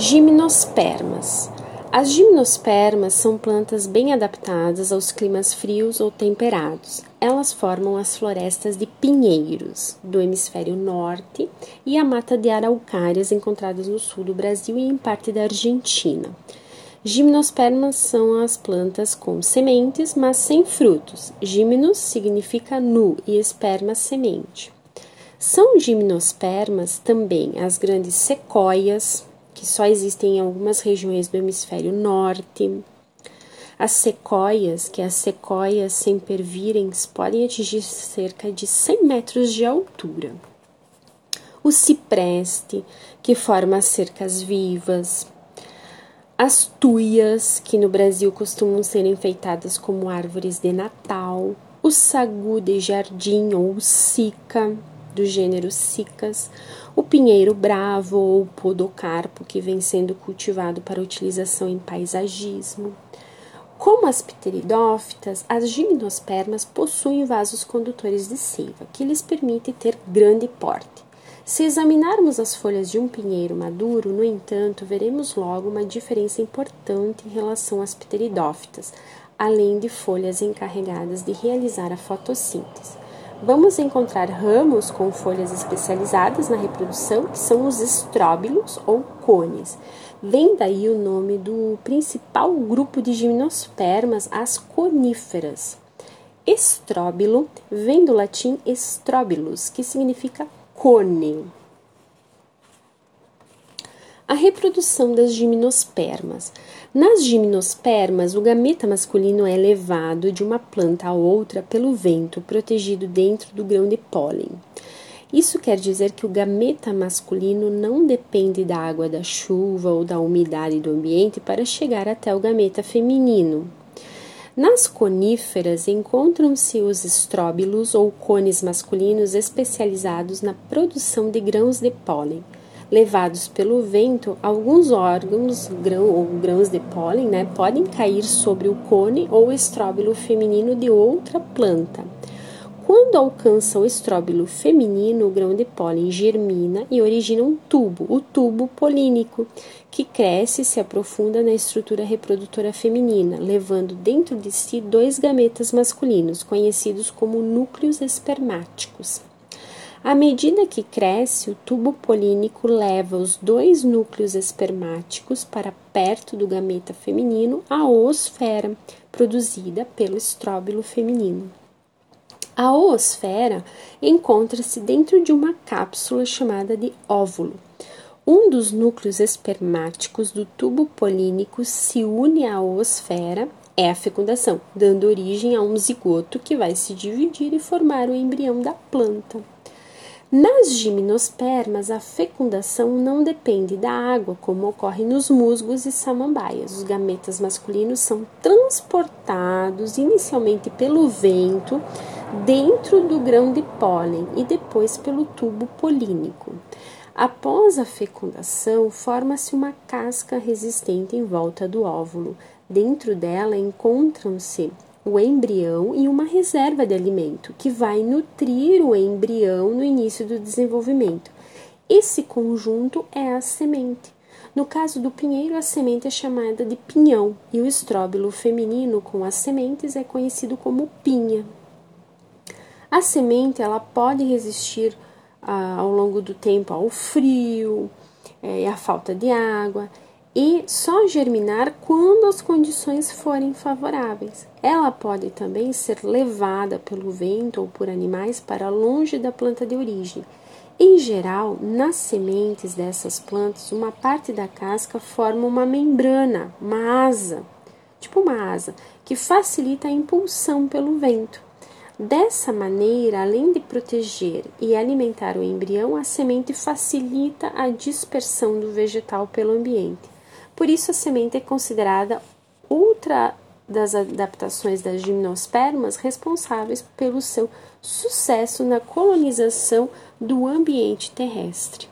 Gimnospermas. As gimnospermas são plantas bem adaptadas aos climas frios ou temperados. Elas formam as florestas de pinheiros do hemisfério norte e a mata de araucárias encontradas no sul do Brasil e em parte da Argentina. Gimnospermas são as plantas com sementes, mas sem frutos. Gimnos significa nu e esperma semente. São gimnospermas também as grandes sequoias, que só existem em algumas regiões do hemisfério norte. As sequoias, que as sequoias sempervirens, podem atingir cerca de 100 metros de altura. O cipreste, que forma as cercas vivas. As tuias, que no Brasil costumam ser enfeitadas como árvores de Natal. O sagu de jardim ou sica, do gênero Cicas, o pinheiro bravo ou podocarpo, que vem sendo cultivado para utilização em paisagismo. Como as pteridófitas, as gimnospermas possuem vasos condutores de seiva, que lhes permite ter grande porte. Se examinarmos as folhas de um pinheiro maduro, no entanto, veremos logo uma diferença importante em relação às pteridófitas, além de folhas encarregadas de realizar a fotossíntese. Vamos encontrar ramos com folhas especializadas na reprodução, que são os estróbilos ou cones. Vem daí o nome do principal grupo de gimnospermas, as coníferas. Estróbilo vem do latim estrobilus, que significa cone. A reprodução das gimnospermas. Nas gimnospermas, o gameta masculino é levado de uma planta a outra pelo vento, protegido dentro do grão de pólen. Isso quer dizer que o gameta masculino não depende da água da chuva ou da umidade do ambiente para chegar até o gameta feminino. Nas coníferas encontram-se os estróbilos ou cones masculinos especializados na produção de grãos de pólen levados pelo vento, alguns órgãos grão, ou grãos de pólen né, podem cair sobre o cone ou estróbilo feminino de outra planta. Quando alcança o estróbilo feminino, o grão de pólen germina e origina um tubo, o tubo polínico, que cresce e se aprofunda na estrutura reprodutora feminina, levando dentro de si dois gametas masculinos, conhecidos como núcleos espermáticos. À medida que cresce, o tubo polínico leva os dois núcleos espermáticos para perto do gameta feminino, a oosfera, produzida pelo estróbilo feminino. A oosfera encontra-se dentro de uma cápsula chamada de óvulo. Um dos núcleos espermáticos do tubo polínico se une à oosfera, é a fecundação, dando origem a um zigoto que vai se dividir e formar o embrião da planta. Nas gimnospermas, a fecundação não depende da água, como ocorre nos musgos e samambaias. Os gametas masculinos são transportados inicialmente pelo vento dentro do grão de pólen e depois pelo tubo polínico. Após a fecundação, forma-se uma casca resistente em volta do óvulo. Dentro dela encontram-se o embrião e uma reserva de alimento que vai nutrir o embrião no início do desenvolvimento. Esse conjunto é a semente. No caso do pinheiro, a semente é chamada de pinhão e o estróbilo feminino com as sementes é conhecido como pinha. A semente ela pode resistir ah, ao longo do tempo ao frio e à falta de água e só germinar quando as condições forem favoráveis. Ela pode também ser levada pelo vento ou por animais para longe da planta de origem. Em geral, nas sementes dessas plantas, uma parte da casca forma uma membrana, uma asa, tipo uma asa, que facilita a impulsão pelo vento. Dessa maneira, além de proteger e alimentar o embrião, a semente facilita a dispersão do vegetal pelo ambiente. Por isso, a semente é considerada outra das adaptações das gimnospermas responsáveis pelo seu sucesso na colonização do ambiente terrestre.